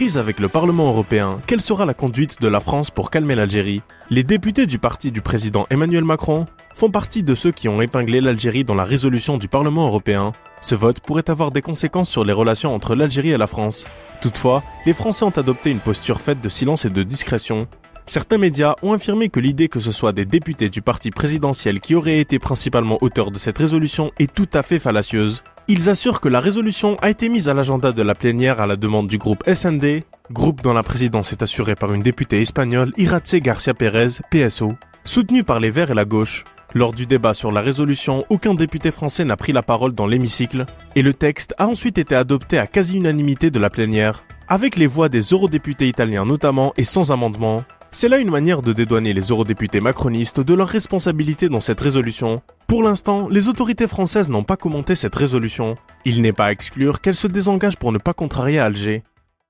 Crise avec le Parlement européen, quelle sera la conduite de la France pour calmer l'Algérie? Les députés du parti du président Emmanuel Macron font partie de ceux qui ont épinglé l'Algérie dans la résolution du Parlement européen. Ce vote pourrait avoir des conséquences sur les relations entre l'Algérie et la France. Toutefois, les Français ont adopté une posture faite de silence et de discrétion. Certains médias ont affirmé que l'idée que ce soit des députés du parti présidentiel qui auraient été principalement auteurs de cette résolution est tout à fait fallacieuse. Ils assurent que la résolution a été mise à l'agenda de la plénière à la demande du groupe SND, groupe dont la présidence est assurée par une députée espagnole, Iratze Garcia Pérez, PSO, soutenue par les Verts et la gauche. Lors du débat sur la résolution, aucun député français n'a pris la parole dans l'hémicycle, et le texte a ensuite été adopté à quasi-unanimité de la plénière, avec les voix des eurodéputés italiens notamment et sans amendement. C'est là une manière de dédouaner les eurodéputés macronistes de leur responsabilité dans cette résolution. Pour l'instant, les autorités françaises n'ont pas commenté cette résolution. Il n'est pas à exclure qu'elles se désengagent pour ne pas contrarier Alger.